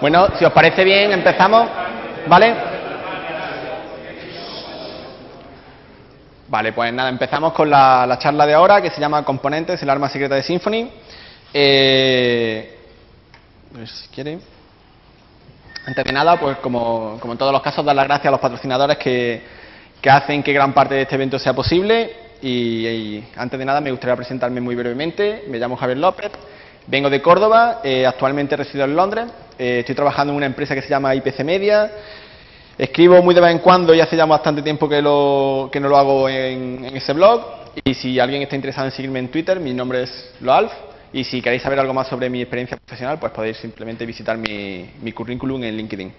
Bueno, si os parece bien, empezamos, ¿vale? Vale, pues nada, empezamos con la, charla de ahora que se llama Componentes, el arma secreta de Symfony. Eh, si quiere. Antes de nada, pues como, en todos los casos, dar las gracias a los patrocinadores que, que hacen que gran parte de este evento sea posible. Y, antes de nada, me gustaría presentarme muy brevemente. Me llamo Javier López, vengo de Córdoba, eh, actualmente resido en Londres. Eh, estoy trabajando en una empresa que se llama IPC Media. Escribo muy de vez en cuando y hace ya bastante tiempo que, lo, que no lo hago en, ese blog. Y si alguien está interesado en seguirme en Twitter, mi nombre es Loalf. Y si queréis saber algo más sobre mi experiencia profesional, pues podéis simplemente visitar mi, mi currículum en LinkedIn.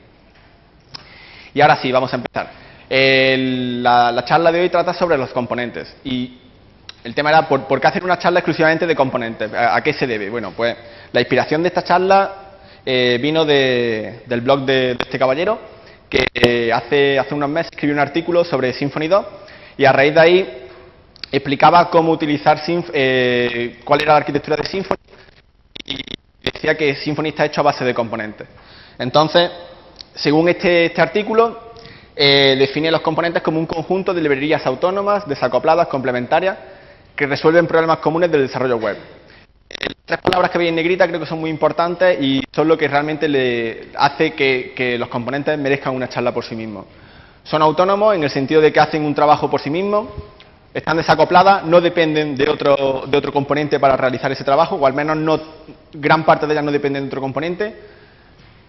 Y ahora sí, vamos a empezar. la, charla de hoy trata sobre los componentes. Y el tema era, ¿por, qué hacer una charla exclusivamente de componentes? ¿A, qué se debe? Bueno, pues la inspiración de esta charla eh, vino del blog de este caballero, que eh, hace, hace unos meses escribió un artículo sobre Symfony 2 y a raíz de ahí explicaba cómo utilizar, eh, cuál era la arquitectura de Symfony y decía que Symfony está hecho a base de componentes. Entonces, según este, este artículo, eh, define los componentes como un conjunto de librerías autónomas, desacopladas, complementarias, que resuelven problemas comunes del desarrollo web. Tres palabras que veis en negrita creo que son muy importantes y son lo que realmente le hace que, los componentes merezcan una charla por sí mismos. Son autónomos en el sentido de que hacen un trabajo por sí mismos, están desacopladas, no dependen de otro, de otro componente para realizar ese trabajo, o al menos no, gran parte de ellas no dependen de otro componente,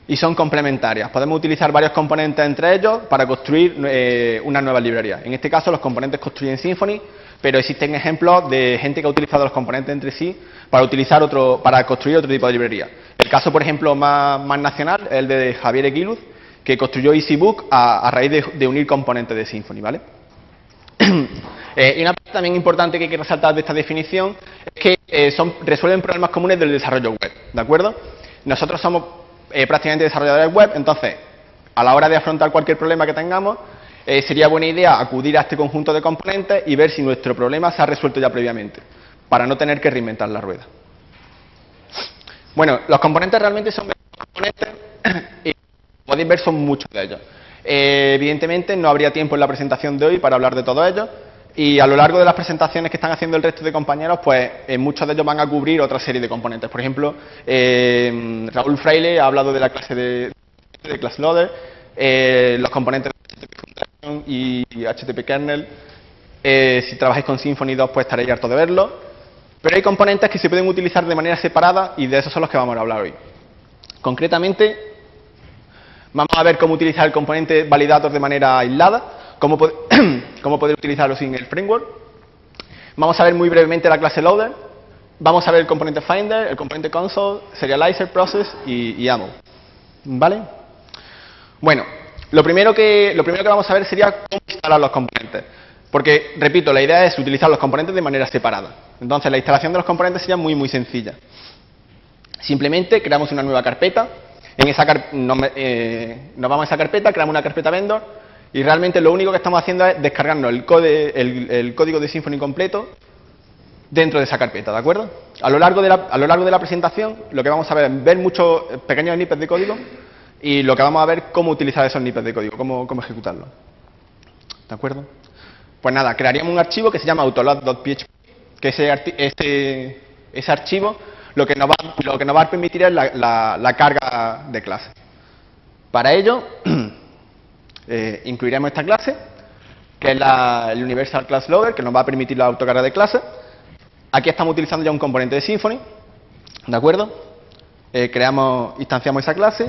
y son complementarias. Podemos utilizar varios componentes entre ellos para construir eh, una nueva librería. En este caso, los componentes construyen Symfony, pero existen ejemplos de gente que ha utilizado los componentes entre sí para, utilizar otro, para construir otro tipo de librería. El caso, por ejemplo, más, nacional es el de Javier Eguiluz, que construyó EasyBook a, raíz de, unir componentes de Symfony. ¿vale? Eh, y una parte también importante que hay que resaltar de esta definición es que eh, son, resuelven problemas comunes del desarrollo web. ¿De acuerdo? Nosotros somos eh, prácticamente desarrolladores web, entonces, a la hora de afrontar cualquier problema que tengamos, sería buena idea acudir a este conjunto de componentes y ver si nuestro problema se ha resuelto ya previamente para no tener que reinventar la rueda. Bueno, los componentes realmente son componentes y podéis ver son muchos de ellos. Eh, evidentemente no habría tiempo en la presentación de hoy para hablar de todos ellos y a lo largo de las presentaciones que están haciendo el resto de compañeros, pues eh, muchos de ellos van a cubrir otra serie de componentes. Por ejemplo, eh, Raúl Fraile ha hablado de la clase de, de Class Loader, los componentes de y HTTP Kernel. si trabajáis con Symfony 2, pues estaréis harto de verlo. Pero hay componentes que se pueden utilizar de manera separada y de esos son los que vamos a hablar hoy. Concretamente, vamos a ver cómo utilizar el componente validator de manera aislada, cómo, poder utilizarlo sin el framework. Vamos a ver muy brevemente la clase loader. Vamos a ver el componente finder, el componente console, serializer process y, y YAML. ¿Vale? Bueno, lo primero, que, lo primero que vamos a ver sería cómo instalar los componentes. Porque, repito, la idea es utilizar los componentes de manera separada. Entonces, la instalación de los componentes sería muy, muy sencilla. Simplemente creamos una nueva carpeta. En esa eh, nos, vamos a esa carpeta, creamos una carpeta vendor y realmente lo único que estamos haciendo es descargarnos el, código de Symfony completo dentro de esa carpeta, ¿de acuerdo? A lo, largo de la, a lo largo de la presentación lo que vamos a ver es ver muchos pequeños snippets de código y lo que vamos a ver cómo utilizar esos snippets de código, cómo, cómo ejecutarlo. ¿De acuerdo? Pues nada, crearíamos un archivo que se llama autoload.php, que ese, ese, archivo lo que, nos va, lo que nos va a permitir es la, carga de clase. Para ello, eh, incluiremos esta clase, que es el Universal Class Loader, que nos va a permitir la autocarga de clase. Aquí estamos utilizando ya un componente de Symfony, ¿de acuerdo? Eh, creamos, instanciamos esa clase,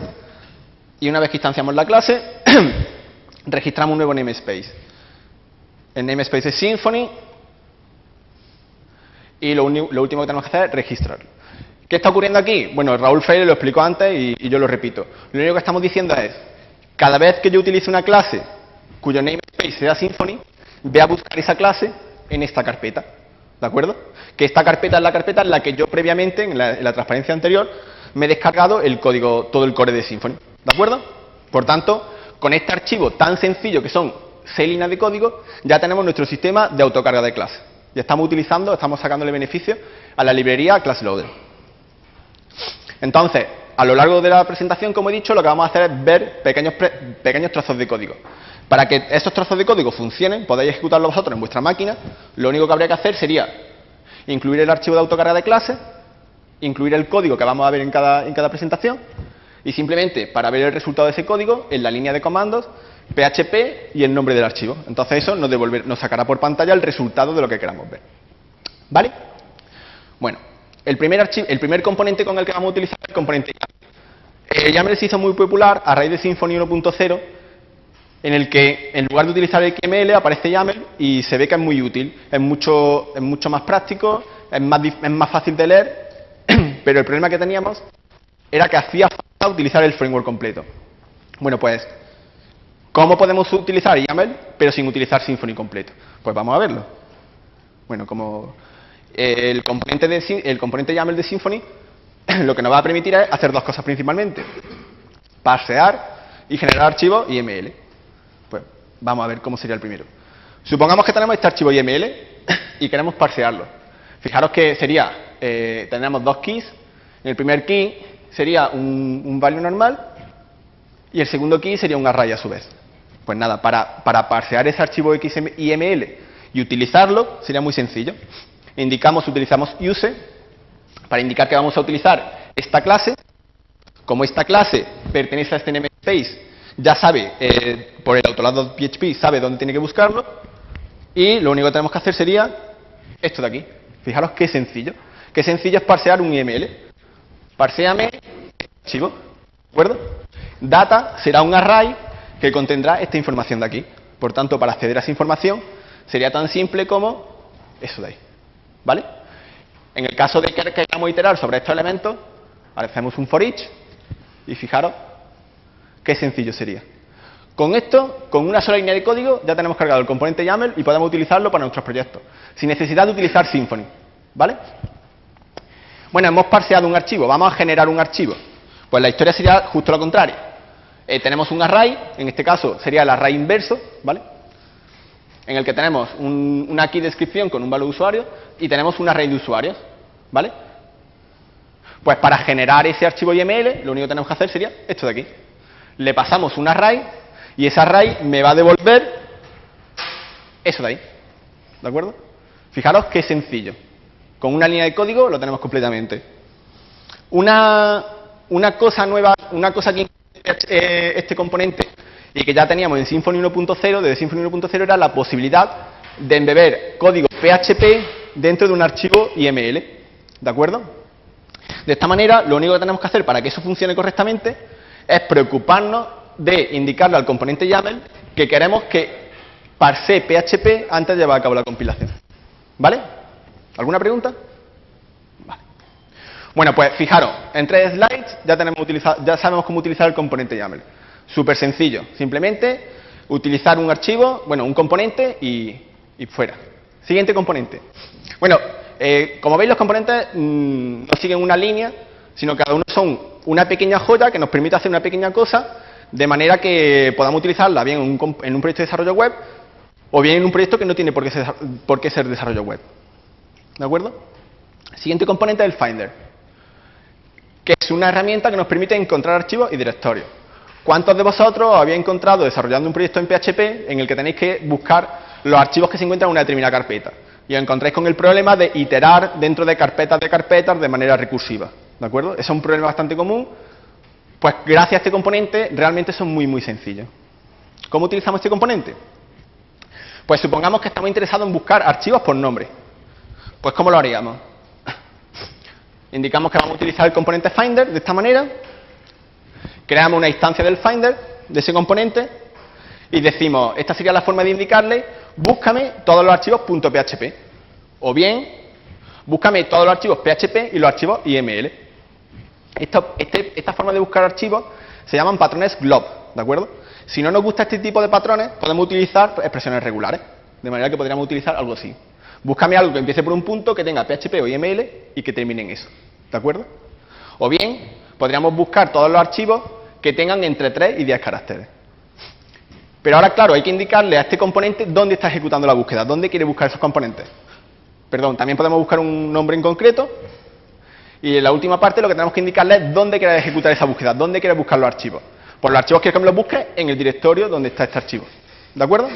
y una vez que instanciamos la clase, registramos un nuevo namespace. El namespace es Symfony y lo, último que tenemos que hacer es registrarlo. ¿Qué está ocurriendo aquí? Bueno, Raúl Freire lo explicó antes y, yo lo repito. Lo único que estamos diciendo es, cada vez que yo utilice una clase cuyo namespace sea Symfony, voy a buscar esa clase en esta carpeta. ¿De acuerdo? Que esta carpeta es la carpeta en la que yo previamente, en la, en la transparencia anterior, me he descargado el código, todo el core de Symfony. ¿De acuerdo? Por tanto, con este archivo tan sencillo que son seis líneas de código, ya tenemos nuestro sistema de autocarga de clase. Ya estamos utilizando, estamos sacándole beneficio a la librería ClassLoader. Entonces, a lo largo de la presentación, como he dicho, lo que vamos a hacer es ver pequeños, pequeños trozos de código. Para que esos trozos de código funcionen, podáis ejecutarlos vosotros en vuestra máquina, lo único que habría que hacer sería incluir el archivo de autocarga de clase, incluir el código que vamos a ver en cada, en cada presentación, y simplemente para ver el resultado de ese código, en la línea de comandos, PHP y el nombre del archivo. Entonces eso nos, nos sacará por pantalla el resultado de lo que queramos ver. ¿Vale? Bueno, el primer, archivo, el primer componente con el que vamos a utilizar es el componente YAML. YAML se hizo muy popular a raíz de Symfony 1.0, en el que en lugar de utilizar el XML aparece YAML y se ve que es muy útil, es mucho, es mucho más práctico, es más, es más fácil de leer, pero el problema que teníamos era que hacía falta utilizar el framework completo. Bueno, pues, ¿cómo podemos utilizar YAML pero sin utilizar Symfony completo? Pues vamos a verlo. Bueno, como el componente, de, el componente YAML de Symfony lo que nos va a permitir es hacer dos cosas principalmente. Parsear y generar archivos YML. Pues vamos a ver cómo sería el primero. Supongamos que tenemos este archivo YML y queremos parsearlo. Fijaros que sería, eh, tenemos dos keys. En el primer key sería un, un value normal y el segundo key sería un array a su vez. Pues nada, para, para parsear ese archivo XML y utilizarlo sería muy sencillo. Indicamos, utilizamos use para indicar que vamos a utilizar esta clase. Como esta clase pertenece a este namespace, ya sabe, eh, por el autolado PHP, sabe dónde tiene que buscarlo. Y lo único que tenemos que hacer sería esto de aquí. Fijaros qué sencillo. Qué sencillo es parsear un IML. Parseame archivo. ¿De acuerdo? Data será un array que contendrá esta información de aquí. Por tanto, para acceder a esa información sería tan simple como eso de ahí. ¿Vale? En el caso de que queramos iterar sobre estos elementos, hacemos un for each y fijaros qué sencillo sería. Con esto, con una sola línea de código, ya tenemos cargado el componente YAML y podemos utilizarlo para nuestros proyectos, sin necesidad de utilizar Symfony. ¿Vale? Bueno, hemos parseado un archivo, vamos a generar un archivo. Pues la historia sería justo lo contrario. Eh, tenemos un array, en este caso sería el array inverso, ¿vale? En el que tenemos una key descripción con un valor de usuario y tenemos un array de usuarios, ¿vale? Pues para generar ese archivo YML, lo único que tenemos que hacer sería esto de aquí. Le pasamos un array y ese array me va a devolver eso de ahí. ¿De acuerdo? Fijaros qué sencillo. Con una línea de código lo tenemos completamente. Una, una cosa nueva, una cosa que eh, este componente y que ya teníamos en Symfony 1.0, desde Symfony 1.0 era la posibilidad de embeber código PHP dentro de un archivo IML. ¿De acuerdo? De esta manera, lo único que tenemos que hacer para que eso funcione correctamente es preocuparnos de indicarle al componente YAML que queremos que parse PHP antes de llevar a cabo la compilación. ¿Vale? ¿Alguna pregunta? Bueno, pues fijaros, en tres slides ya, tenemos ya sabemos cómo utilizar el componente YAML. Súper sencillo, simplemente utilizar un archivo, bueno, un componente y, fuera. Siguiente componente. Bueno, eh, como veis los componentes mm, no siguen una línea, sino cada uno son una pequeña joya que nos permite hacer una pequeña cosa de manera que podamos utilizarla bien en un, en un proyecto de desarrollo web o bien en un proyecto que no tiene por qué, ser, por qué ser desarrollo web. ¿De acuerdo? Siguiente componente es el Finder, que es una herramienta que nos permite encontrar archivos y directorios. ¿Cuántos de vosotros habéis encontrado desarrollando un proyecto en PHP en el que tenéis que buscar los archivos que se encuentran en una determinada carpeta? Y os encontráis con el problema de iterar dentro de carpetas de carpetas de manera recursiva. ¿De acuerdo? Es un problema bastante común pues gracias a este componente realmente son muy, muy sencillos. ¿Cómo utilizamos este componente? Pues supongamos que estamos interesados en buscar archivos por nombre. Pues ¿cómo lo haríamos? Indicamos que vamos a utilizar el componente Finder de esta manera. Creamos una instancia del Finder, de ese componente, y decimos, esta sería la forma de indicarle, búscame todos los archivos .php. O bien, búscame todos los archivos PHP y los archivos IML. Este, esta forma de buscar archivos se llaman patrones glob, ¿de acuerdo? Si no nos gusta este tipo de patrones, podemos utilizar expresiones regulares, de manera que podríamos utilizar algo así. Búscame algo que empiece por un punto, que tenga PHP o IML y que termine en eso, ¿de acuerdo? O bien, podríamos buscar todos los archivos que tengan entre 3 y 10 caracteres. Pero ahora, claro, hay que indicarle a este componente dónde está ejecutando la búsqueda, dónde quiere buscar esos componentes. Perdón, también podemos buscar un nombre en concreto Y en la última parte lo que tenemos que indicarle es dónde quieres ejecutar esa búsqueda, dónde quieres buscar los archivos. Por los archivos que me los busque en el directorio donde está este archivo. ¿De acuerdo?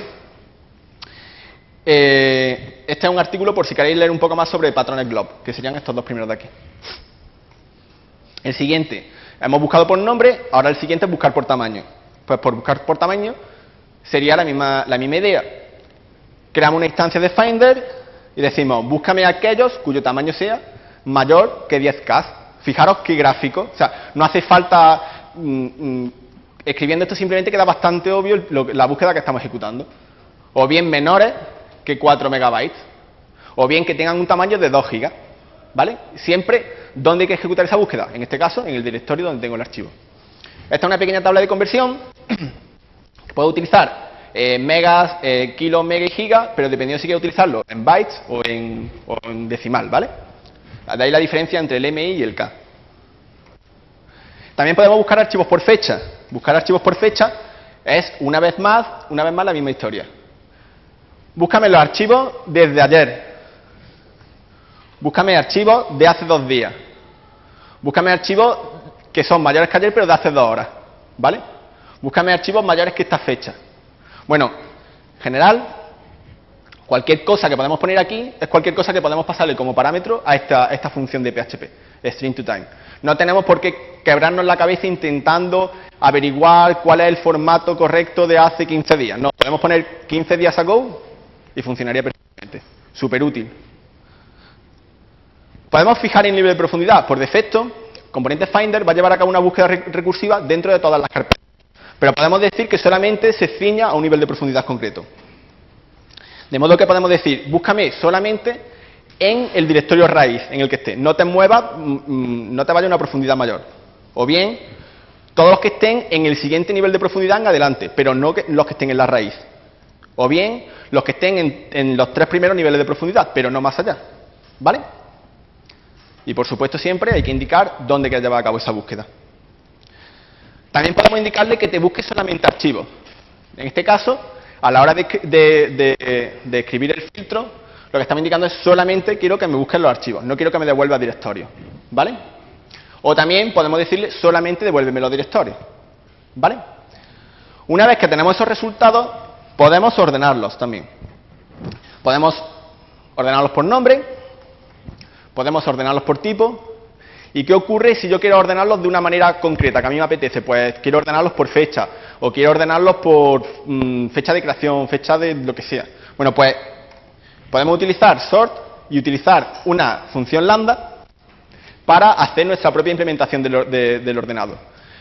Eh, este es un artículo por si queréis leer un poco más sobre patrones glob, que serían estos dos primeros de aquí. El siguiente, hemos buscado por nombre, ahora el siguiente es buscar por tamaño. Pues por buscar por tamaño sería la misma, la misma idea. Creamos una instancia de Finder y decimos, búscame aquellos cuyo tamaño sea mayor que 10K. Fijaros qué gráfico, o sea, no hace falta, mm, mm, escribiendo esto simplemente queda bastante obvio la búsqueda que estamos ejecutando. O bien menores que 4 megabytes, o bien que tengan un tamaño de 2 gigas, ¿vale? Siempre, ¿dónde hay que ejecutar esa búsqueda? En este caso, en el directorio donde tengo el archivo. Esta es una pequeña tabla de conversión que puedo utilizar eh, megas, eh, kilos, mega y gigas, pero dependiendo si quiero utilizarlo en bytes o en, o en decimal, ¿vale? De ahí la diferencia entre el MI y el K. También podemos buscar archivos por fecha. Buscar archivos por fecha es, una vez más, una vez más la misma historia. Búscame los archivos desde ayer. Búscame archivos de hace dos días. Búscame archivos que son mayores que ayer, pero de hace dos horas. ¿Vale? Búscame archivos mayores que esta fecha. Bueno, en general, cualquier cosa que podemos poner aquí es cualquier cosa que podemos pasarle como parámetro a esta, esta función de PHP, string to time. No tenemos por qué quebrarnos la cabeza intentando averiguar cuál es el formato correcto de hace 15 días. No, podemos poner 15 días ago y funcionaría perfectamente. Súper útil. Podemos fijar el nivel de profundidad. Por defecto, componente Finder va a llevar a cabo una búsqueda recursiva dentro de todas las carpetas. Pero podemos decir que solamente se ciña a un nivel de profundidad concreto. De modo que podemos decir, búscame solamente en el directorio raíz en el que esté. No te muevas, mm, mm, no te vaya a una profundidad mayor. O bien, todos los que estén en el siguiente nivel de profundidad en adelante, pero no los que estén en la raíz. O bien, los que estén en, los tres primeros niveles de profundidad, pero no más allá. ¿Vale? Y por supuesto siempre hay que indicar dónde quieres llevar a cabo esa búsqueda. También podemos indicarle que te busque solamente archivos. En este caso, a la hora de, escribir el filtro, lo que estamos indicando es solamente quiero que me busquen los archivos, no quiero que me devuelva directorio. ¿Vale? O también podemos decirle solamente devuélveme los directorios. ¿Vale? Una vez que tenemos esos resultados, Podemos ordenarlos también. Podemos ordenarlos por nombre, podemos ordenarlos por tipo. ¿Y qué ocurre si yo quiero ordenarlos de una manera concreta, que a mí me apetece? Pues quiero ordenarlos por fecha, o quiero ordenarlos por mm, fecha de creación, fecha de lo que sea. Bueno, pues podemos utilizar sort y utilizar una función lambda para hacer nuestra propia implementación del, ordenado.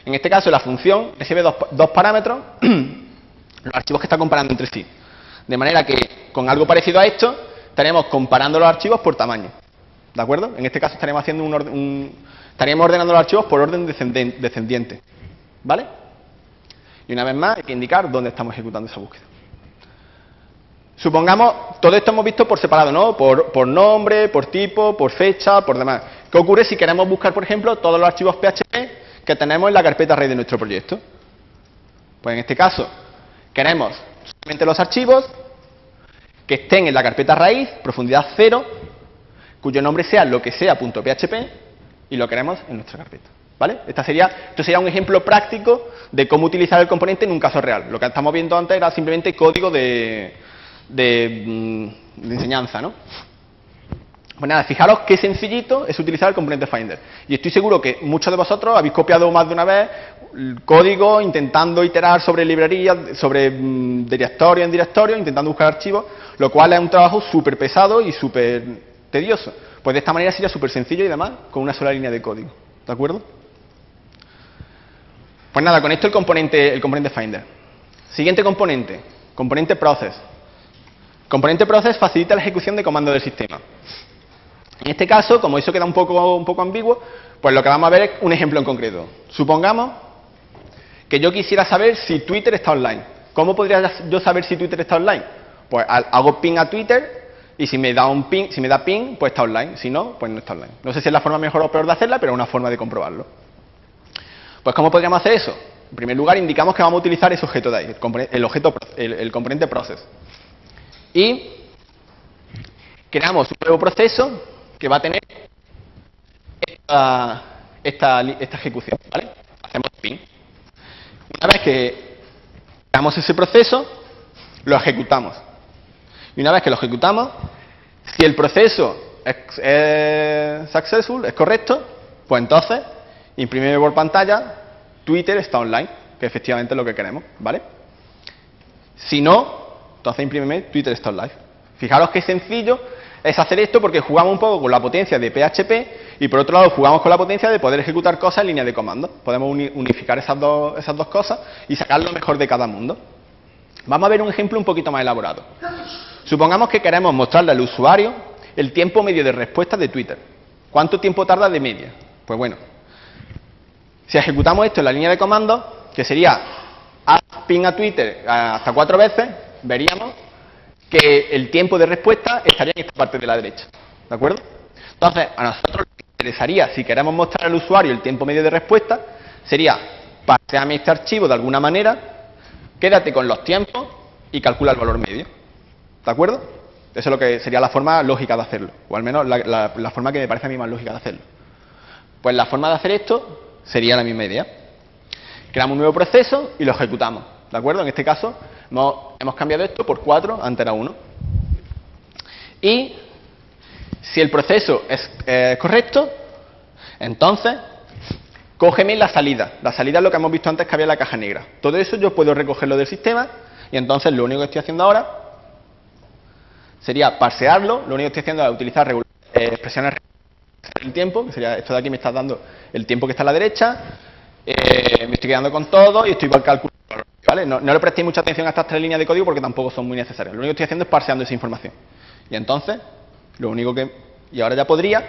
En este caso, la función recibe dos parámetros los archivos que está comparando entre sí. De manera que con algo parecido a esto, estaremos comparando los archivos por tamaño. ¿De acuerdo? En este caso estaremos haciendo un, estaríamos ordenando los archivos por orden descendiente. ¿Vale? Y una vez más hay que indicar dónde estamos ejecutando esa búsqueda. Supongamos, todo esto hemos visto por separado, ¿no? Por, por, nombre, por tipo, por fecha, por demás. ¿Qué ocurre si queremos buscar, por ejemplo, todos los archivos PHP que tenemos en la carpeta raíz de nuestro proyecto? Pues en este caso, Queremos solamente los archivos que estén en la carpeta raíz, profundidad cero, cuyo nombre sea lo que sea .php y lo queremos en nuestra carpeta. ¿Vale? Esta sería, esto sería un ejemplo práctico de cómo utilizar el componente en un caso real. Lo que estamos viendo antes era simplemente código de, de, mm, de enseñanza, ¿no? Pues nada, fijaros qué sencillito es utilizar el componente Finder. Y estoy seguro que muchos de vosotros habéis copiado más de una vez código intentando iterar sobre librerías, sobre mm, directorio en directorio, intentando buscar archivos, lo cual es un trabajo súper pesado y súper tedioso. Pues de esta manera sería súper sencillo y además con una sola línea de código. ¿De acuerdo? Pues nada, con esto el componente, el componente Finder. Siguiente componente, componente Process. Componente Process facilita la ejecución de comandos del sistema. En este caso, como eso queda un poco, un poco ambiguo, pues lo que vamos a ver es un ejemplo en concreto. Supongamos que yo quisiera saber si Twitter está online. ¿Cómo podría yo saber si Twitter está online? Pues hago ping a Twitter y si me da un ping, si me da ping, pues está online. Si no, pues no está online. No sé si es la forma mejor o peor de hacerla, pero es una forma de comprobarlo. Pues ¿cómo podríamos hacer eso? En primer lugar, indicamos que vamos a utilizar ese objeto de ahí, el, objeto, el componente process. Y creamos un nuevo proceso que va a tener esta ejecución, ¿vale? Hacemos ping. Una vez que damos ese proceso, lo ejecutamos. Y una vez que lo ejecutamos, si el proceso es, successful, es correcto, pues entonces imprimimos por pantalla Twitter está online, que efectivamente es lo que queremos, ¿vale? Si no, entonces imprímeme Twitter está online. Fijaros qué sencillo es hacer esto porque jugamos un poco con la potencia de PHP y por otro lado jugamos con la potencia de poder ejecutar cosas en línea de comando. Podemos unificar esas dos, esas dos cosas y sacar lo mejor de cada mundo. Vamos a ver un ejemplo un poquito más elaborado. Supongamos que queremos mostrarle al usuario el tiempo medio de respuesta de Twitter. ¿Cuánto tiempo tarda de media? Pues bueno, si ejecutamos esto en la línea de comando, que sería ping a Twitter hasta cuatro veces, veríamos que el tiempo de respuesta estaría en esta parte de la derecha. ¿De acuerdo? Entonces, a nosotros interesaría, si queremos mostrar al usuario el tiempo medio de respuesta, sería paseame este archivo de alguna manera, quédate con los tiempos y calcula el valor medio. ¿De acuerdo? Eso es lo que sería la forma lógica de hacerlo, o al menos la, forma que me parece a mí más lógica de hacerlo. Pues la forma de hacer esto sería la misma idea. Creamos un nuevo proceso y lo ejecutamos. ¿De acuerdo? En este caso hemos, cambiado esto por 4, antes era 1. Y si el proceso es correcto, entonces cógeme la salida. La salida es lo que hemos visto antes que había la caja negra. Todo eso yo puedo recogerlo del sistema y entonces lo único que estoy haciendo ahora sería parsearlo. Lo único que estoy haciendo es utilizar eh, expresiones el tiempo, que sería esto de aquí me está dando el tiempo que está a la derecha, eh, me estoy quedando con todo y estoy igual calculando. ¿vale? No, le prestéis mucha atención a estas tres líneas de código porque tampoco son muy necesarias. Lo único que estoy haciendo es parseando esa información. Y entonces, lo único que... Y ahora ya podría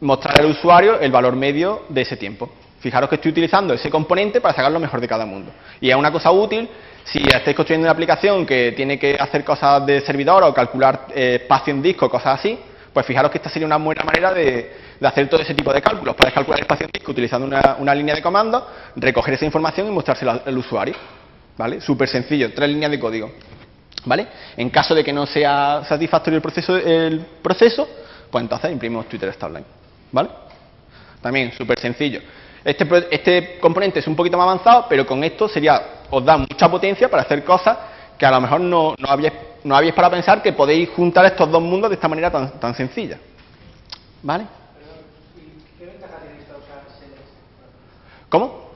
mostrar al usuario el valor medio de ese tiempo. Fijaros que estoy utilizando ese componente para sacar lo mejor de cada mundo. Y es una cosa útil si estáis construyendo una aplicación que tiene que hacer cosas de servidor o calcular eh, espacio en disco, cosas así, pues fijaros que esta sería una buena manera de, hacer todo ese tipo de cálculos. Puedes calcular el espacio en disco utilizando una, línea de comando, recoger esa información y mostrársela al, usuario. ¿Vale? Súper sencillo, tres líneas de código. ¿Vale? En caso de que no sea satisfactorio el proceso, el proceso pues entonces imprimimos Twitter Starline. ¿Vale? También súper sencillo. Este, este componente es un poquito más avanzado, pero con esto sería, os da mucha potencia para hacer cosas que a lo mejor no, no habíais no habéis para pensar que podéis juntar estos dos mundos de esta manera tan, tan sencilla. ¿Vale? ¿Qué ventaja tiene usar ¿Cómo?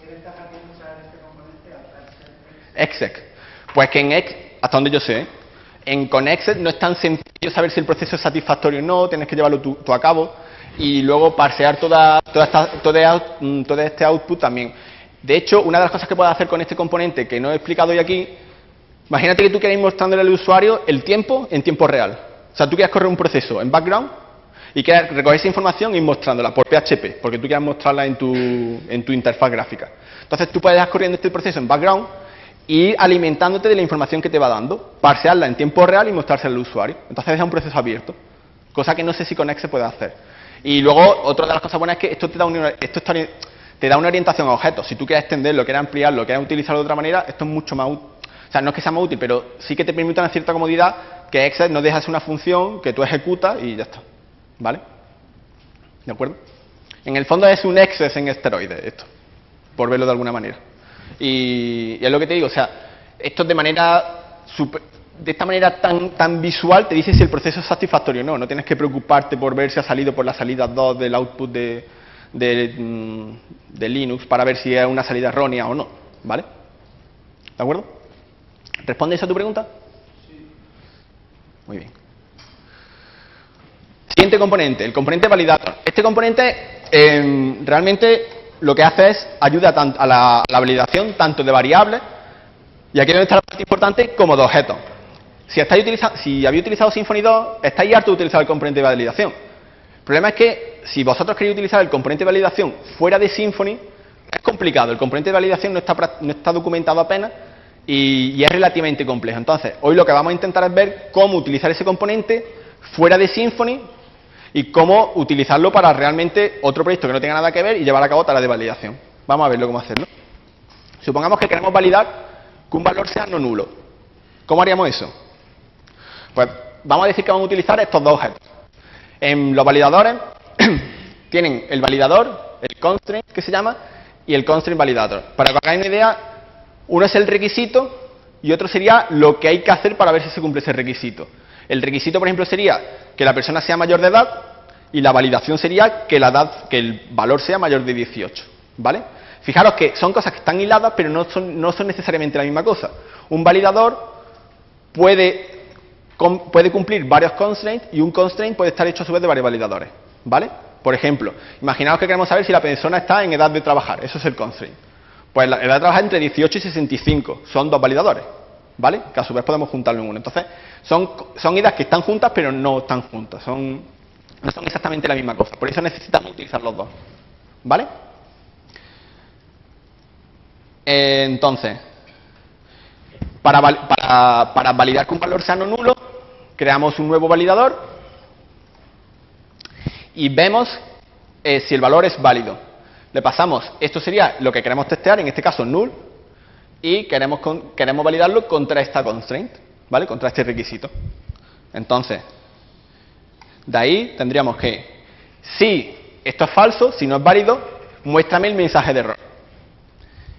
¿Qué ventaja tiene usar este componente al Exec. Pues que en Exec, hasta donde yo sé, en con Exec no es tan sencillo saber si el proceso es satisfactorio o no, tienes que llevarlo tú, a cabo y luego parsear toda, toda esta, mm, todo este output también. De hecho, una de las cosas que puedes hacer con este componente que no he explicado hoy aquí Imagínate que tú quieres ir mostrándole al usuario el tiempo en tiempo real. O sea, tú quieres correr un proceso en background y quieres recoger esa información y ir mostrándola por PHP, porque tú quieres mostrarla en tu, en tu interfaz gráfica. Entonces tú puedes ir corriendo este proceso en background y alimentándote de la información que te va dando, parsearla en tiempo real y mostrársela al usuario. Entonces es un proceso abierto, cosa que no sé si con X se puede hacer. Y luego, otra de las cosas buenas es que esto te da una, esto te da una orientación a objetos. Si tú quieres extenderlo, quieres ampliarlo, quieres utilizarlo de otra manera, esto es mucho más útil o sea, no es que sea más útil, pero sí que te permite una cierta comodidad que Excel no deja ser una función que tú ejecutas y ya está. ¿Vale? ¿De acuerdo? En el fondo es un Excel en esteroides esto, por verlo de alguna manera. Y, es lo que te digo, o sea, esto de manera de esta manera tan, tan visual te dice si el proceso es satisfactorio o no. No tienes que preocuparte por ver si ha salido por la salida 2 del output de, mm, de Linux para ver si es una salida errónea o no. ¿Vale? ¿De acuerdo? ¿Respondes a tu pregunta? Muy bien. Siguiente componente, el componente validator. Este componente em, realmente lo que hace es ayuda a la, validación tanto de variables, y aquí donde está la parte importante, como de objetos. Si, estáis si habéis utilizado Symfony 2, estáis hartos de utilizar el componente de validación. El problema es que si vosotros queréis utilizar el componente de validación fuera de Symfony, es complicado. El componente de validación no está, no está documentado apenas y, es relativamente complejo. Entonces, hoy lo que vamos a intentar es ver cómo utilizar ese componente fuera de Symfony y cómo utilizarlo para realmente otro proyecto que no tenga nada que ver y llevar a cabo tareas de validación. Vamos a verlo cómo hacerlo. Supongamos que queremos validar que un valor sea no nulo. ¿Cómo haríamos eso? Pues vamos a decir que vamos a utilizar estos dos objetos. En los validadores Tienen el validador, el constraint que se llama, y el constraint validator. Para que hagáis una idea, uno es el requisito y otro sería lo que hay que hacer para ver si se cumple ese requisito. El requisito, por ejemplo, sería que la persona sea mayor de edad y la validación sería que, la edad, que el valor sea mayor de 18. ¿Vale? Fijaros que son cosas que están hiladas, pero no son, no son necesariamente la misma cosa. Un validador puede, puede cumplir varios constraints y un constraint puede estar hecho a su vez de varios validadores. ¿Vale? Por ejemplo, imaginaos que queremos saber si la persona está en edad de trabajar. Eso es el constraint. Pues la edad de trabajar entre 18 y 65. Son dos validadores. ¿Vale? Que a su vez podemos juntarlo en uno. Entonces, son, son ideas que están juntas, pero no están juntas. Son, no son exactamente la misma cosa. Por eso necesitamos utilizar los dos. ¿Vale? Eh, entonces, para, para, para validar que un valor sea no nulo, creamos un nuevo validador y vemos eh, si el valor es válido. Le pasamos, esto sería lo que queremos testear, en este caso null, y queremos, queremos validarlo contra esta constraint, ¿vale? Contra este requisito. Entonces, de ahí tendríamos que, si esto es falso, si no es válido, muéstrame el mensaje de error.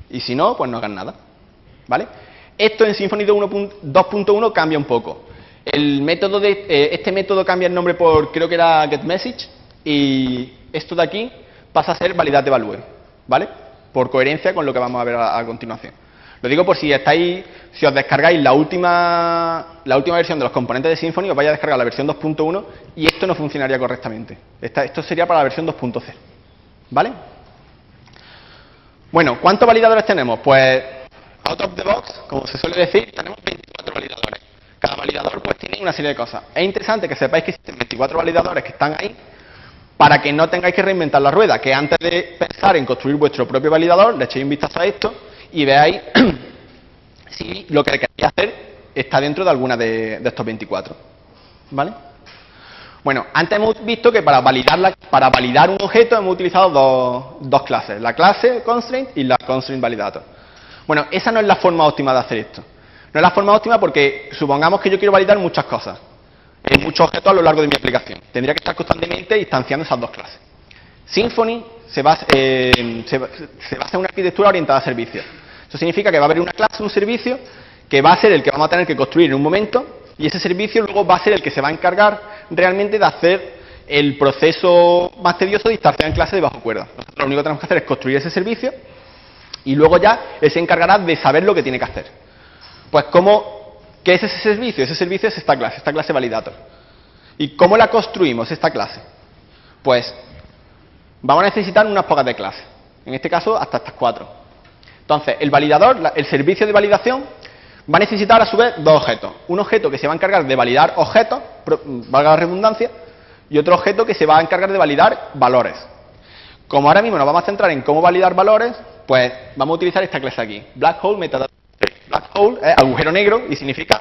Y si no, pues no hagan nada. ¿Vale? Esto en Symfony 2.1 cambia un poco. El método de, eh, este método cambia el nombre por, creo que era getMessage, y esto de aquí pasa a ser validate value, ¿vale? Por coherencia con lo que vamos a ver a, continuación. Lo digo por si estáis, si os descargáis la última, la última versión de los componentes de Symfony, os vais a descargar la versión 2.1 y esto no funcionaría correctamente. esto sería para la versión 2.0, ¿vale? Bueno, ¿cuántos validadores tenemos? Pues, out of the box, como se suele decir, tenemos 24 validadores. Cada validador pues tiene una serie de cosas. Es interesante que sepáis que existen 24 validadores que están ahí para que no tengáis que reinventar la rueda, que antes de pensar en construir vuestro propio validador, le echéis un vistazo a esto y veáis si lo que queréis hacer está dentro de alguna de, estos 24. ¿Vale? Bueno, antes hemos visto que para validar, para validar un objeto hemos utilizado dos, clases, la clase constraint y la constraint validator. Bueno, esa no es la forma óptima de hacer esto. No es la forma óptima porque supongamos que yo quiero validar muchas cosas en muchos objetos a lo largo de mi aplicación. Tendría que estar constantemente instanciando esas dos clases. Symfony se basa, eh, se, basa en una arquitectura orientada a servicios. Eso significa que va a haber una clase, un servicio, que va a ser el que vamos a tener que construir en un momento, y ese servicio luego va a ser el que se va a encargar realmente de hacer el proceso más tedioso de instanciar en clase de bajo cuerda. Nosotros lo único que tenemos que hacer es construir ese servicio y luego ya él se encargará de saber lo que tiene que hacer. Pues cómo ¿Qué es ese servicio? Ese servicio es esta clase, esta clase validator. ¿Y cómo la construimos, esta clase? Pues vamos a necesitar unas pocas de clase. En este caso, hasta estas cuatro. Entonces, el validador, el servicio de validación, va a necesitar a su vez dos objetos. Un objeto que se va a encargar de validar objetos, valga la redundancia, y otro objeto que se va a encargar de validar valores. Como ahora mismo nos vamos a centrar en cómo validar valores, pues vamos a utilizar esta clase aquí, Black Hole Metadata Black hole es agujero negro y significa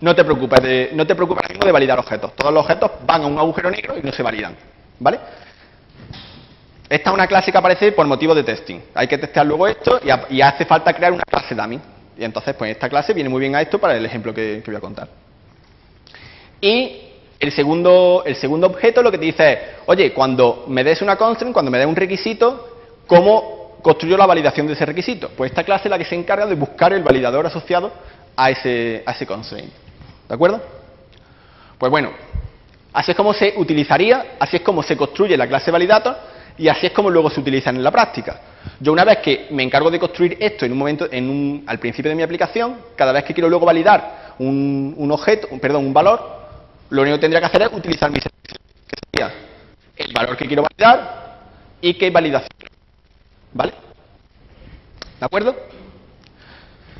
no te preocupes de, no te preocupes de validar objetos. Todos los objetos van a un agujero negro y no se validan. ¿Vale? Esta es una clase que aparece por motivo de testing. Hay que testear luego esto y, hace falta crear una clase dummy. Y entonces, pues esta clase viene muy bien a esto para el ejemplo que, voy a contar. Y el segundo, el segundo objeto lo que te dice es, oye, cuando me des una constraint, cuando me des un requisito, ¿cómo construyó la validación de ese requisito. Pues esta clase es la que se encarga de buscar el validador asociado a ese, a ese constraint. ¿De acuerdo? Pues bueno, así es como se utilizaría, así es como se construye la clase validator y así es como luego se utilizan en la práctica. Yo una vez que me encargo de construir esto en un momento, en un, al principio de mi aplicación, cada vez que quiero luego validar un, un objeto, perdón, un valor, lo único que tendría que hacer es utilizar mi servicio, que sería el valor que quiero validar y qué validación ¿Vale? ¿De acuerdo?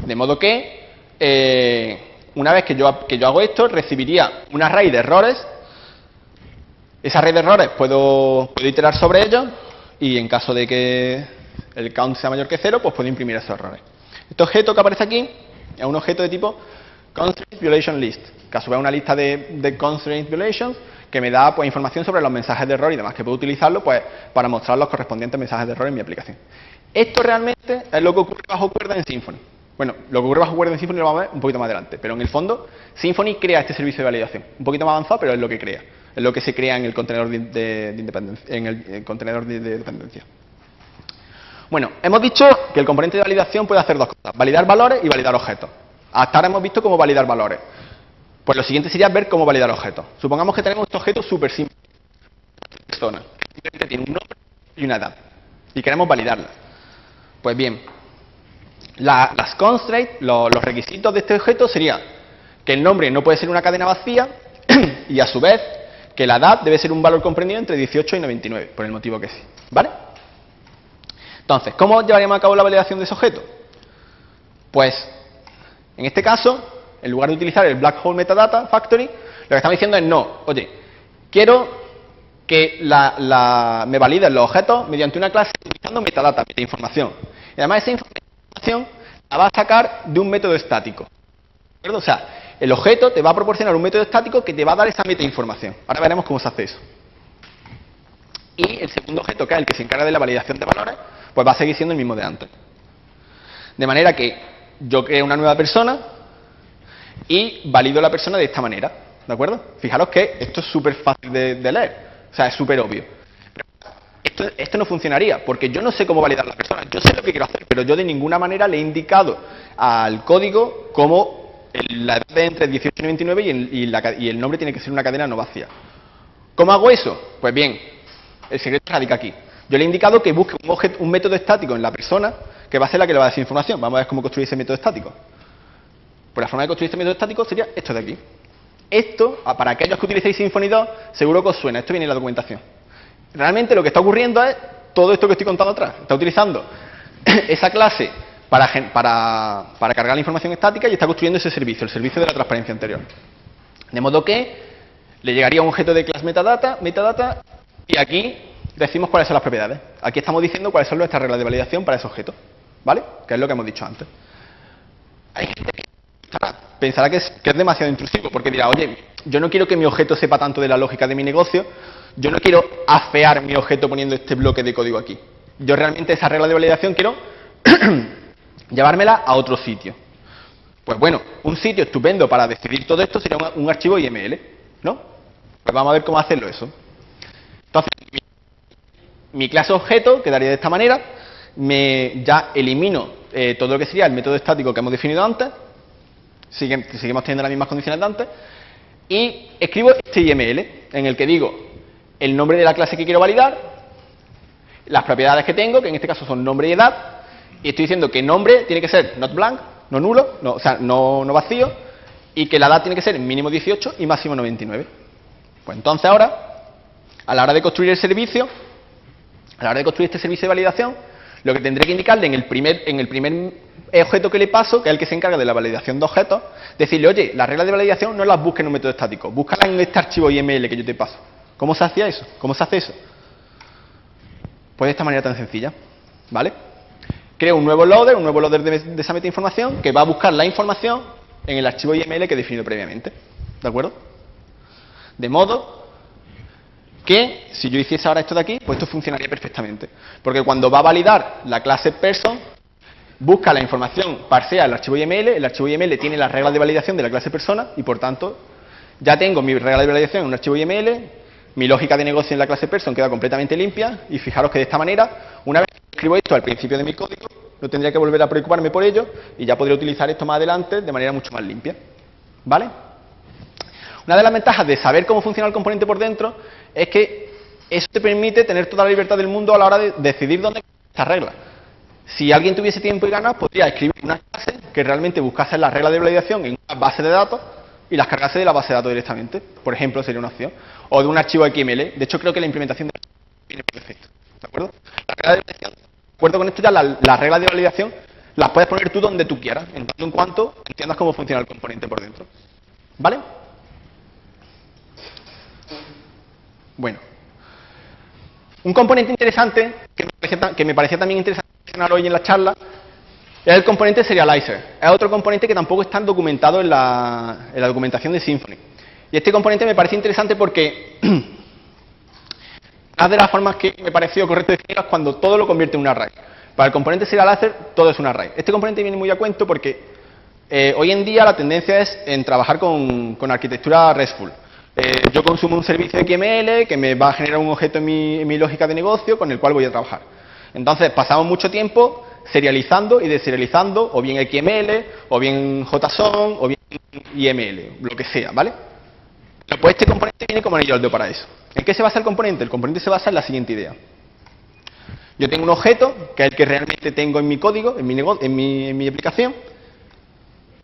De modo que, eh, una vez que yo, que yo hago esto, recibiría una raíz de errores. Esa raíz de errores puedo, puedo iterar sobre ellos y en caso de que el count sea mayor que cero, pues puedo imprimir esos errores. Este objeto que aparece aquí es un objeto de tipo constraint violation list, que a su vez es una lista de, de constraint violations que me da pues, información sobre los mensajes de error y demás, que puedo utilizarlo pues, para mostrar los correspondientes mensajes de error en mi aplicación. Esto realmente es lo que ocurre bajo cuerda en Symfony. Bueno, lo que ocurre bajo cuerda en Symfony lo vamos a ver un poquito más adelante, pero en el fondo Symfony crea este servicio de validación. Un poquito más avanzado, pero es lo que crea. Lo que se crea en el contenedor de, de- de independencia. En el, contenedor de, de dependencia. Bueno, hemos dicho que el componente de validación puede hacer dos cosas, validar valores y validar objetos. Hasta ahora hemos visto cómo validar valores. Pues lo siguiente sería ver cómo validar objetos. Supongamos que tenemos este objeto súper simple. Persona, que simplemente tiene un nombre y una edad. Y queremos validarla. Pues bien, la- las constraints, lo- los requisitos de este objeto serían que el nombre no puede ser una cadena vacía y a su vez que la edad debe ser un valor comprendido entre 18 y 99, por el motivo que sí. ¿Vale? Entonces, ¿cómo llevaríamos a cabo la validación de ese objeto? Pues, en este caso, en lugar de utilizar el Black Hole Metadata Factory, lo que estamos diciendo es no, oye, quiero que la- la- me validen los objetos mediante una clase utilizando metadata, metainformación. Y además esa información la va a sacar de un método estático. ¿De acuerdo? O sea, el objeto te va a proporcionar un método estático que te va a dar esa metainformación. Ahora veremos cómo se hace eso. Y el segundo objeto, que es el que se encarga de la validación de valores, pues va a seguir siendo el mismo de antes. De manera que yo creo una nueva persona y valido la persona de esta manera. ¿De acuerdo? Fijaros que esto es súper fácil de, leer. O sea, es súper obvio. Pero Esto, esto no funcionaría, porque yo no sé cómo validar la persona. Yo sé lo que quiero hacer, pero yo de ninguna manera le he indicado al código cómo la edad entre 18 y 99 y el, y la y el nombre tiene que ser una cadena no vacía. ¿Cómo hago eso? Pues bien, el secreto radica aquí. Yo le he indicado que busque un, objeto- un método estático en la persona que va a ser la que le va a dar información. Vamos a ver cómo construir ese método estático. Pues la forma de construir este método estático sería esto de aquí. Esto, para aquellos que utilicéis Symfony 2, seguro que os suena. Esto viene en la documentación. Realmente lo que está ocurriendo es todo esto que estoy contando atrás. Está utilizando esa clase para, para, para cargar la información estática y está construyendo ese servicio, el servicio de la transparencia anterior. De modo que le llegaría un objeto de clase metadata, metadata, y aquí decimos cuáles son las propiedades. Aquí estamos diciendo cuáles son nuestras reglas de validación para ese objeto. ¿Vale? Que es lo que hemos dicho antes. Hay gente que pensará- pensará que es, que es demasiado intrusivo, porque dirá, oye, yo no quiero que mi objeto sepa tanto de la lógica de mi negocio, yo no quiero afear mi objeto poniendo este bloque de código aquí. Yo realmente esa regla de validación quiero llevármela a otro sitio. Pues bueno, un sitio estupendo para decidir todo esto sería un, archivo IML, ¿no? Pues vamos a ver cómo hacerlo eso. Entonces, mi, mi clase objeto quedaría de esta manera, me ya elimino eh, todo lo que sería el método estático que hemos definido antes, sigue- seguimos teniendo las mismas condiciones de antes, y escribo este IML en el que digo el nombre de la clase que quiero validar, las propiedades que tengo, que en este caso son nombre y edad, y estoy diciendo que nombre tiene que ser not blank, no nulo, no, o sea, no, no vacío, y que la edad tiene que ser mínimo 18 y máximo 99. Pues entonces ahora, a la hora de construir el servicio, a la hora de construir este servicio de validación, lo que tendré que indicarle en el primer, en el primer objeto que le paso, que es el que se encarga de la validación de objetos, decirle, oye, las reglas de validación no las busques en un método estático, búscalas en este archivo IML que yo te paso. ¿Cómo se hacía eso? ¿Cómo se hace eso? Pues de esta manera tan sencilla, ¿vale? Creo un nuevo loader, un nuevo loader de, de esa metainformación que va a buscar la información en el archivo IML que he definido previamente, ¿de acuerdo? De modo que si yo hiciese ahora esto de aquí, pues esto funcionaría perfectamente. Porque cuando va a validar la clase person, busca la información parsea el archivo IML, el archivo IML tiene las reglas de validación de la clase persona y por tanto ya tengo mi regla de validación en un archivo IML, mi lógica de negocio en la clase person queda completamente limpia y fijaros que de esta manera, una vez escribo esto al principio de mi código, no tendría que volver a preocuparme por ello y ya podría utilizar esto más adelante de manera mucho más limpia. ¿Vale? Una de las ventajas de saber cómo funciona el componente por dentro es que eso te permite tener toda la libertad del mundo a la hora de decidir dónde esta regla. Si alguien tuviese tiempo y ganas, podría escribir una clase que realmente buscase las reglas de validación en una base de datos y las cargase de la base de datos directamente. Por ejemplo, sería una opción. O de un archivo XML. De hecho, creo que la implementación de viene por defecto. ¿De acuerdo? La regla de validación, acuerdo con esto ya, la- las reglas de validación las puedes poner tú donde tú quieras, en tanto en cuanto entiendas cómo funciona el componente por dentro. ¿Vale? Bueno. Un componente interesante que me parecía, también interesante mencionar hoy en la charla es el componente serializer. Es otro componente que tampoco está documentado en la documentación de Symfony. Y este componente me parece interesante porque una de las formas que me pareció correcto definirlo es cuando todo lo convierte en un array. Para el componente serializer todo es un array. Este componente viene muy a cuento porque eh, hoy en día la tendencia es en trabajar con, arquitectura RESTful. Eh, yo consumo un servicio XML que me va a generar un objeto en mi, en mi lógica de negocio con el cual voy a trabajar. Entonces, pasamos mucho tiempo serializando y deserializando, o bien XML, o bien JSON, o bien IML, lo que sea, ¿vale? Pues este componente viene como anillo al dedo para eso. ¿En qué se basa el componente? El componente se basa en la siguiente idea. Yo tengo un objeto, que es el que realmente tengo en mi código, en mi, en en mi aplicación,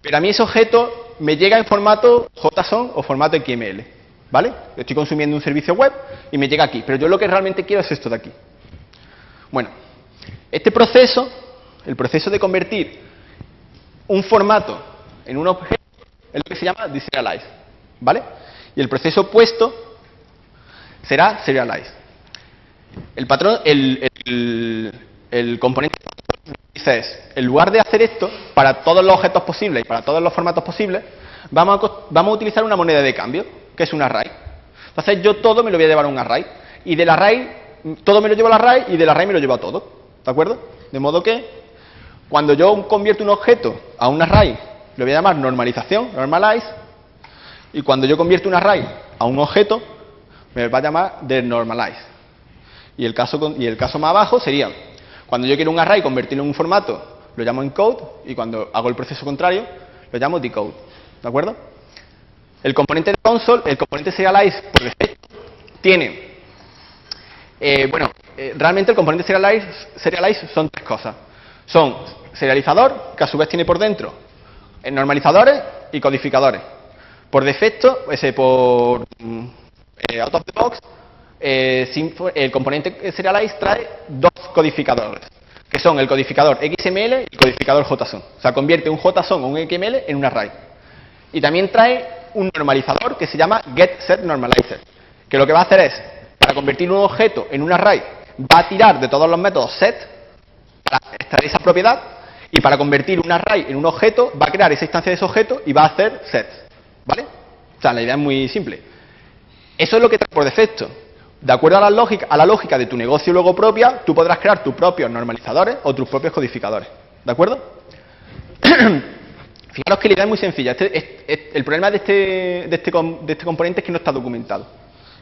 pero a mí ese objeto me llega en formato JSON o formato XML, ¿vale? Estoy consumiendo un servicio web y me llega aquí, pero yo lo que realmente quiero es esto de aquí. Bueno, este proceso, el proceso de convertir un formato en un objeto, es lo que se llama deserialize, ¿vale? Y el proceso opuesto será serialize. El patrón, el, componente dice es, en lugar de hacer esto, para todos los objetos posibles y para todos los formatos posibles, vamos a, vamos a utilizar una moneda de cambio, que es un array. Entonces yo todo me lo voy a llevar a un array. Y del array, todo me lo llevo al array y del array me lo llevo a todo. ¿De acuerdo? De modo que, cuando yo convierto un objeto a un array, lo voy a llamar normalización, normalize, y cuando yo convierto un array a un objeto, me va a llamar de normalize. Y el caso, y el caso más abajo sería, cuando yo quiero un array convertirlo en un formato, lo llamo encode, y cuando hago el proceso contrario, lo llamo decode. ¿De acuerdo? El componente de console, el componente serialize, por defecto, tiene, eh, bueno, eh, realmente el componente serialize, serialize son tres cosas. Son serializador, que a su vez tiene por dentro normalizadores y codificadores. Por defecto, ese por mm, eh, out of the box, eh, el componente serialize trae dos codificadores, que son el codificador XML y el codificador JSON. O sea, convierte un JSON o un XML en un array. Y también trae un normalizador que se llama getSetNormalizer, que lo que va a hacer es, para convertir un objeto en un array, va a tirar de todos los métodos set para extraer esa propiedad y para convertir un array en un objeto va a crear esa instancia de ese objeto y va a hacer sets. ¿Vale? O sea, la idea es muy simple. Eso es lo que trae por defecto. De acuerdo a la, lógica, a la lógica de tu negocio luego propia, tú podrás crear tus propios normalizadores o tus propios codificadores. ¿De acuerdo? Fijaros que la idea es muy sencilla. Este, el problema de este, de, este, de este componente es que no está documentado.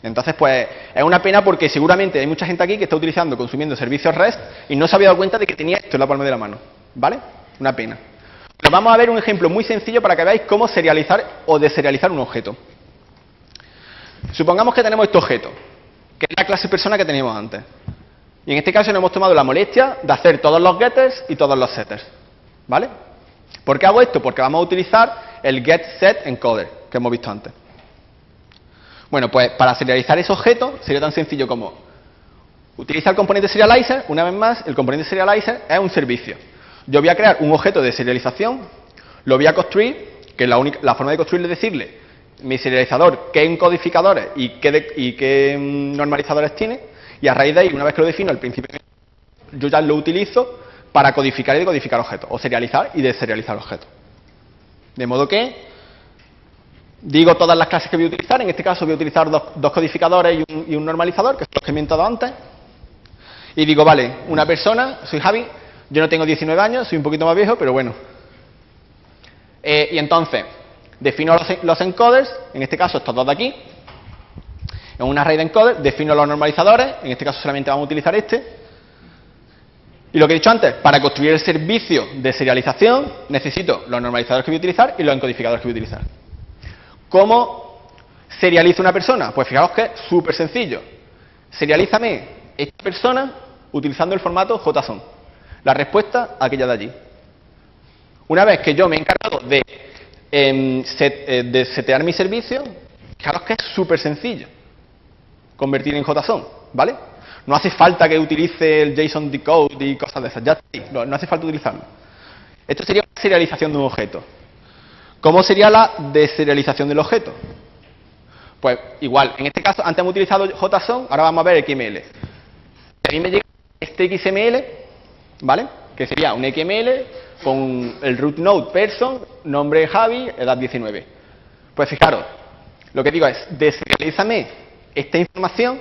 Entonces, pues, es una pena porque seguramente hay mucha gente aquí que está utilizando, consumiendo servicios REST y no se había dado cuenta de que tenía esto en la palma de la mano. ¿Vale? Una pena. Vamos a ver un ejemplo muy sencillo para que veáis cómo serializar o deserializar un objeto. Supongamos que tenemos este objeto, que es la clase persona que teníamos antes. Y en este caso nos hemos tomado la molestia de hacer todos los getters y todos los setters. ¿Vale? ¿Por qué hago esto? Porque vamos a utilizar el getSetEncoder que hemos visto antes. Bueno, pues para serializar ese objeto sería tan sencillo como utilizar el componente serializer, una vez más, el componente serializer es un servicio. Yo voy a crear un objeto de serialización, lo voy a construir, que la, única, la forma de construirlo es decirle mi serializador qué encodificadores y qué, y qué mm, normalizadores tiene, y a raíz de ahí, una vez que lo defino al principio, yo ya lo utilizo para codificar y decodificar objetos, o serializar y deserializar objetos. De modo que digo todas las clases que voy a utilizar, en este caso voy a utilizar dos, codificadores y un, y un, normalizador, que son los que he inventado antes, y digo, vale, una persona, soy Javi, yo no tengo 19 años, soy un poquito más viejo, pero bueno. Eh, y entonces, defino los, encoders, en este caso estos dos de aquí, en una array de encoders, defino los normalizadores, en este caso solamente vamos a utilizar este. Y lo que he dicho antes, para construir el servicio de serialización necesito los normalizadores que voy a utilizar y los encodificadores que voy a utilizar. ¿Cómo serializo una persona? Pues fijaos que es súper sencillo. Serialízame esta persona utilizando el formato JSON. La respuesta, aquella de allí. Una vez que yo me he encargado de, eh, set, eh, de setear mi servicio, fijaros que es súper sencillo convertir en JSON, ¿vale? No hace falta que utilice el JSON decode y cosas de esas, ya no, no hace falta utilizarlo. Esto sería una serialización de un objeto. ¿Cómo sería la deserialización del objeto? Pues igual, en este caso, antes hemos utilizado JSON, ahora vamos a ver XML. A mí me llega este XML, ¿vale? Que sería un XML con el root node person, nombre Javi, edad 19. Pues fijaros, lo que digo es, deserialízame esta información,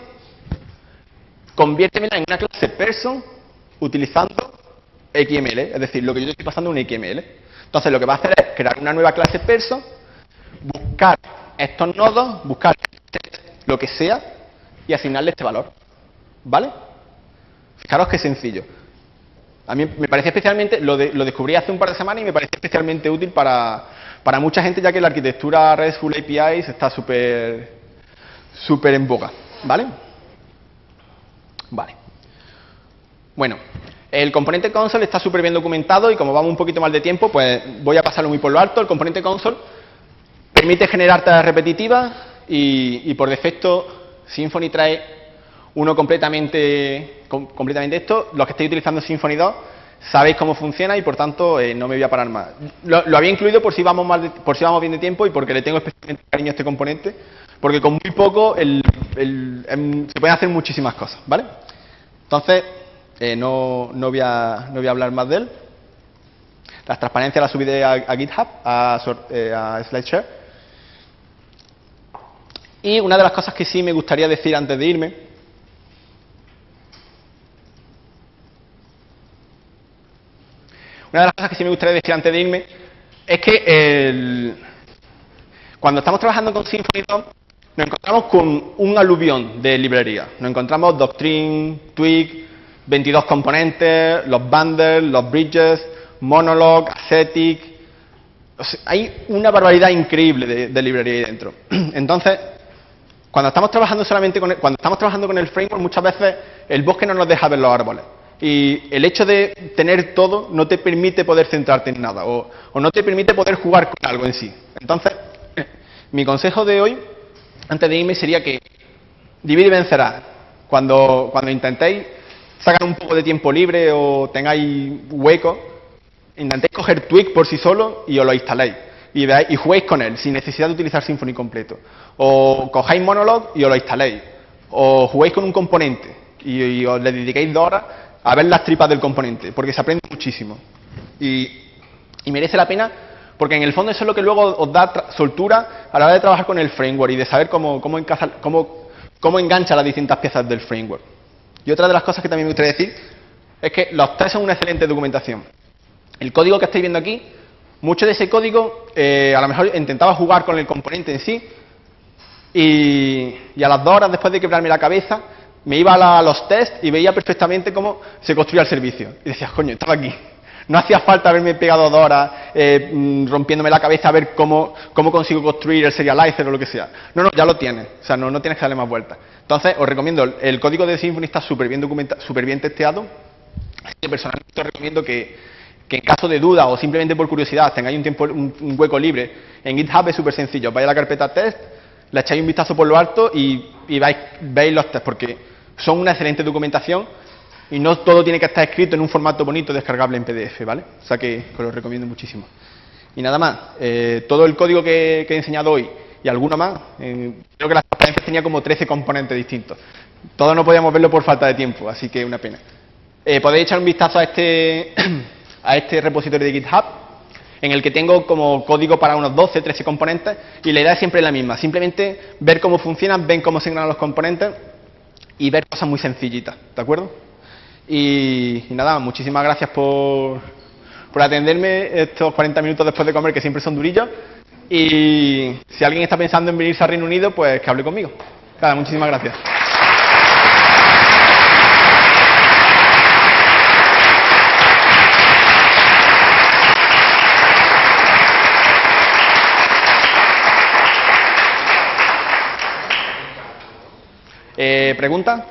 conviértemela en una clase person utilizando XML, es decir, lo que yo estoy pasando es un XML. Entonces lo que va a hacer es crear una nueva clase person, buscar estos nodos, buscar lo que sea, y asignarle este valor. ¿Vale? Fijaros qué sencillo. A mí me parece especialmente, lo, lo descubrí hace un par de semanas y me parece especialmente útil para, para mucha gente, ya que la arquitectura RESTful APIs está súper en boga. ¿Vale? Vale. Bueno, el componente console está súper bien documentado y como vamos un poquito mal de tiempo, pues voy a pasarlo muy por lo alto. El componente console permite generar tareas repetitivas y, por defecto Symfony trae uno completamente, completamente esto. Los que estéis utilizando Symfony 2 sabéis cómo funciona y por tanto eh, no me voy a parar más. Lo, había incluido por si, vamos mal por si vamos bien de tiempo y porque le tengo especialmente cariño a este componente, porque con muy poco em, se pueden hacer muchísimas cosas, ¿vale? Entonces, eh, no, no, voy a, no voy a hablar más de él. Las transparencias las subiré a, GitHub, a, eh, a SlideShare. Y una de las cosas que sí me gustaría decir antes de irme Una de las cosas que sí me gustaría decir antes de irme es que cuando estamos trabajando con Symfony 2 nos encontramos con un aluvión de librerías. Nos encontramos Doctrine, Twig, 22 componentes, los bundles, los bridges, Monologue, Ascetic. hay una barbaridad increíble de, librería ahí dentro. Entonces, cuando estamos trabajando solamente con el, cuando estamos trabajando con el framework, muchas veces el bosque no nos deja ver los árboles. Y el hecho de tener todo no te permite poder centrarte en nada o, no te permite poder jugar con algo en sí. Entonces, mi consejo de hoy, antes de irme, sería que divide y vencerá. Cuando, cuando intentéis sacar un poco de tiempo libre o tengáis hueco, intentéis coger Twig por sí solo y os lo instaléis. Y, y juguéis con él, sin necesidad de utilizar Symfony completo. O cojáis Monologue y os lo instaléis. O juguéis con un componente y, os le dediquéis dos horas a ver las tripas del componente, porque se aprende muchísimo. Y, merece la pena porque en el fondo eso es lo que luego os da soltura a la hora de trabajar con el framework y de saber cómo, cómo, cómo, engancha las distintas piezas del framework. Y otra de las cosas que también me gustaría decir es que los tres son una excelente documentación. El código que estáis viendo aquí, mucho de ese código eh, a lo mejor intentaba jugar con el componente en sí y, a las dos horas después de quebrarme la cabeza me iba a, a los tests y veía perfectamente cómo se construía el servicio. Y decía, coño, estaba aquí. No hacía falta haberme pegado dos horas eh, mm, rompiéndome la cabeza a ver cómo, cómo, consigo construir el serializer o lo que sea. No, no, ya lo tienes. O sea, no, no tienes que darle más vueltas. Entonces, os recomiendo, el código de Symfony está súper bien documentado, súper bien testeado. Así que personalmente os recomiendo que, que, en caso de duda o simplemente por curiosidad tengáis un, tiempo, un, hueco libre, en GitHub es súper sencillo. Vais a la carpeta test, le echáis un vistazo por lo alto y, y veis, veis los tests, porque son una excelente documentación y no todo tiene que estar escrito en un formato bonito descargable en PDF, ¿vale? O sea que lo recomiendo muchísimo. Y nada más, eh, todo el código que, he enseñado hoy y alguno más, creo que las transparencias tenía como 13 componentes distintos. Todo no podíamos verlo por falta de tiempo, así que una pena. Eh, podéis echar un vistazo a este, a este repositorio de GitHub, en el que tengo como código para unos 12, 13 componentes, y la idea es siempre la misma, simplemente ver cómo funcionan, ver cómo se engranan los componentes y ver cosas muy sencillitas, ¿de acuerdo? Y, nada, muchísimas gracias por, por atenderme estos 40 minutos después de comer, que siempre son durillos. Y si alguien está pensando en venirse a Reino Unido, pues que hable conmigo. Nada, muchísimas gracias. Eh, ¿Pregunta?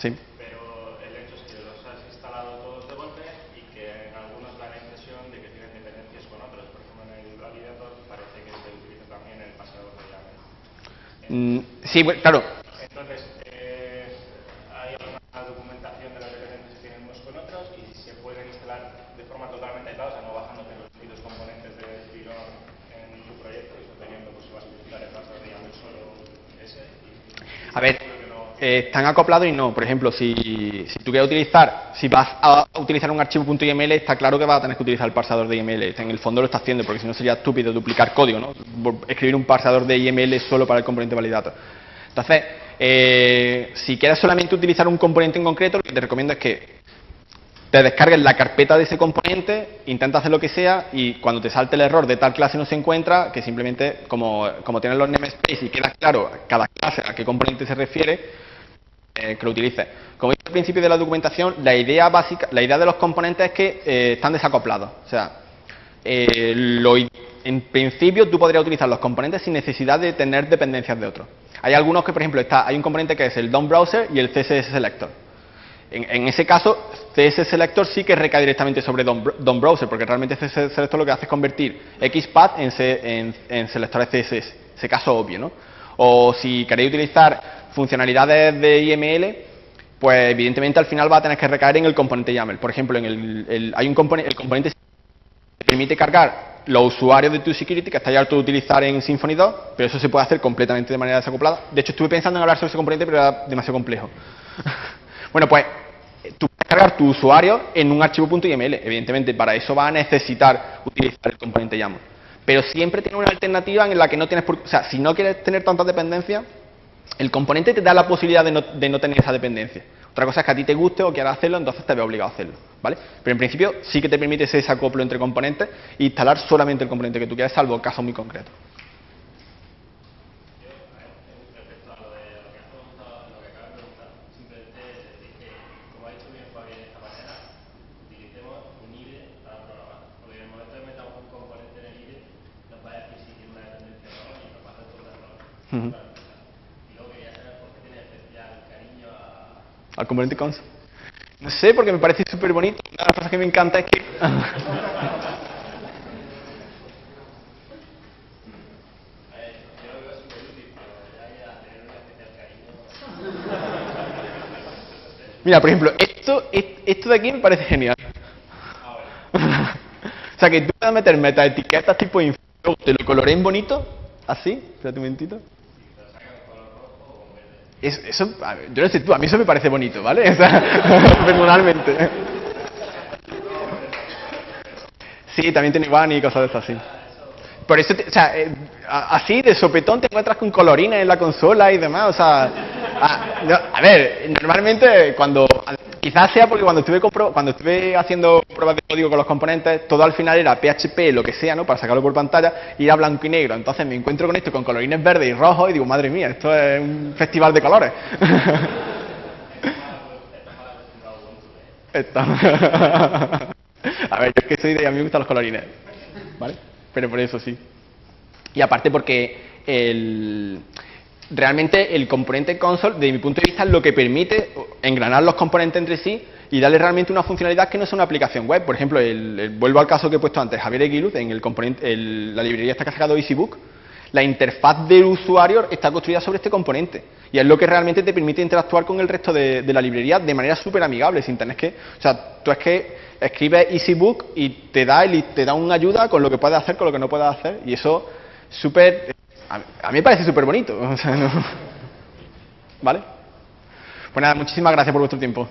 Sí. Pero el hecho es que los has instalado todos de golpe y que en algunos da la impresión de que tienen dependencias con otros. Por ejemplo, en el validator parece que se utiliza también el pasador de llave. Mm, sí, claro. A ver, eh, están acoplados y no. Por ejemplo, si, si, tú quieres utilizar, si vas a utilizar un archivo .yml, está claro que vas a tener que utilizar el parsador de YML. En el fondo lo está haciendo, porque si no sería estúpido duplicar código, ¿no? Escribir un parsador de YML solo para el componente validator. Entonces, eh, si quieres solamente utilizar un componente en concreto, lo que te recomiendo es que te descargues la carpeta de ese componente, intenta hacer lo que sea y cuando te salte el error de tal clase no se encuentra, que simplemente como, como tienes los namespace y queda claro cada clase a qué componente se refiere, eh, que lo utilices. Como dicho al principio de la documentación, la idea básica, la idea de los componentes es que eh, están desacoplados. O sea, eh, en principio tú podrías utilizar los componentes sin necesidad de tener dependencias de otros. Hay algunos que, por ejemplo, está, hay un componente que es el DOM Browser y el CSS Selector. En, ese caso, CSS Selector sí que recae directamente sobre DOM, Browser, porque realmente CSS Selector lo que hace es convertir XPath en, en, selectores CSS. Ese caso obvio, ¿no? O si queréis utilizar funcionalidades de IML, pues evidentemente al final va a tener que recaer en el componente YAML. Por ejemplo, en el, hay un componente, el componente permite cargar los usuarios de tu security que está ya harto de utilizar en Symfony 2, pero eso se puede hacer completamente de manera desacoplada. De hecho, estuve pensando en hablar sobre ese componente, pero era demasiado complejo. Bueno, pues tú puedes cargar tu usuario en un archivo .yml. Evidentemente, para eso va a necesitar utilizar el componente YAML. Pero siempre tiene una alternativa en la que no tienes por... O sea, si no quieres tener tanta dependencia, el componente te da la posibilidad de no, de no, tener esa dependencia. Otra cosa es que a ti te guste o quieras hacerlo, entonces te ve obligado a hacerlo. ¿vale? Pero en principio sí que te permite ese acoplo entre componentes e instalar solamente el componente que tú quieras, salvo casos muy concretos. Al componente cons. No sé, porque me parece súper bonito. Una de las cosas que me encanta es que... Mira, por ejemplo, esto, esto de aquí me parece genial. o sea, que tú puedas meter metaetiquetas tipo info, te lo coloré en bonito, así, espérate un momentito eso, yo no sé tú, a mí eso me parece bonito, ¿vale? personalmente. Sí, también tiene Iván y cosas de esas, sí. Por eso, o sea, eh, así de sopetón te encuentras con colorines en la consola y demás, o sea, a ver, normalmente cuando Quizás sea porque cuando estuve, cuando estuve haciendo pruebas de código con los componentes, todo al final era PHP, lo que sea, ¿no? Para sacarlo por pantalla, y era blanco y negro. Entonces me encuentro con esto, con colorines verdes y rojos, y digo, madre mía, esto es un festival de colores. a ver, yo es que soy de... A mí me gustan los colorines, ¿vale? Pero por eso sí. Y aparte porque el realmente el componente console, de mi punto de vista, es lo que permite engranar los componentes entre sí y darle realmente una funcionalidad que no es una aplicación web. Por ejemplo, el, vuelvo al caso que he puesto antes, Javier Eguiluz, en el componente, la librería está sacado EasyBook, la interfaz del usuario está construida sobre este componente y es lo que realmente te permite interactuar con el resto de, la librería de manera súper amigable, sin tener que... O sea, tú es que escribes EasyBook y te da, el, te da una ayuda con lo que puedes hacer, con lo que no puedes hacer y eso súper a, mí me parece súper bonito. ¿Vale? Pues nada, muchísimas gracias por vuestro tiempo.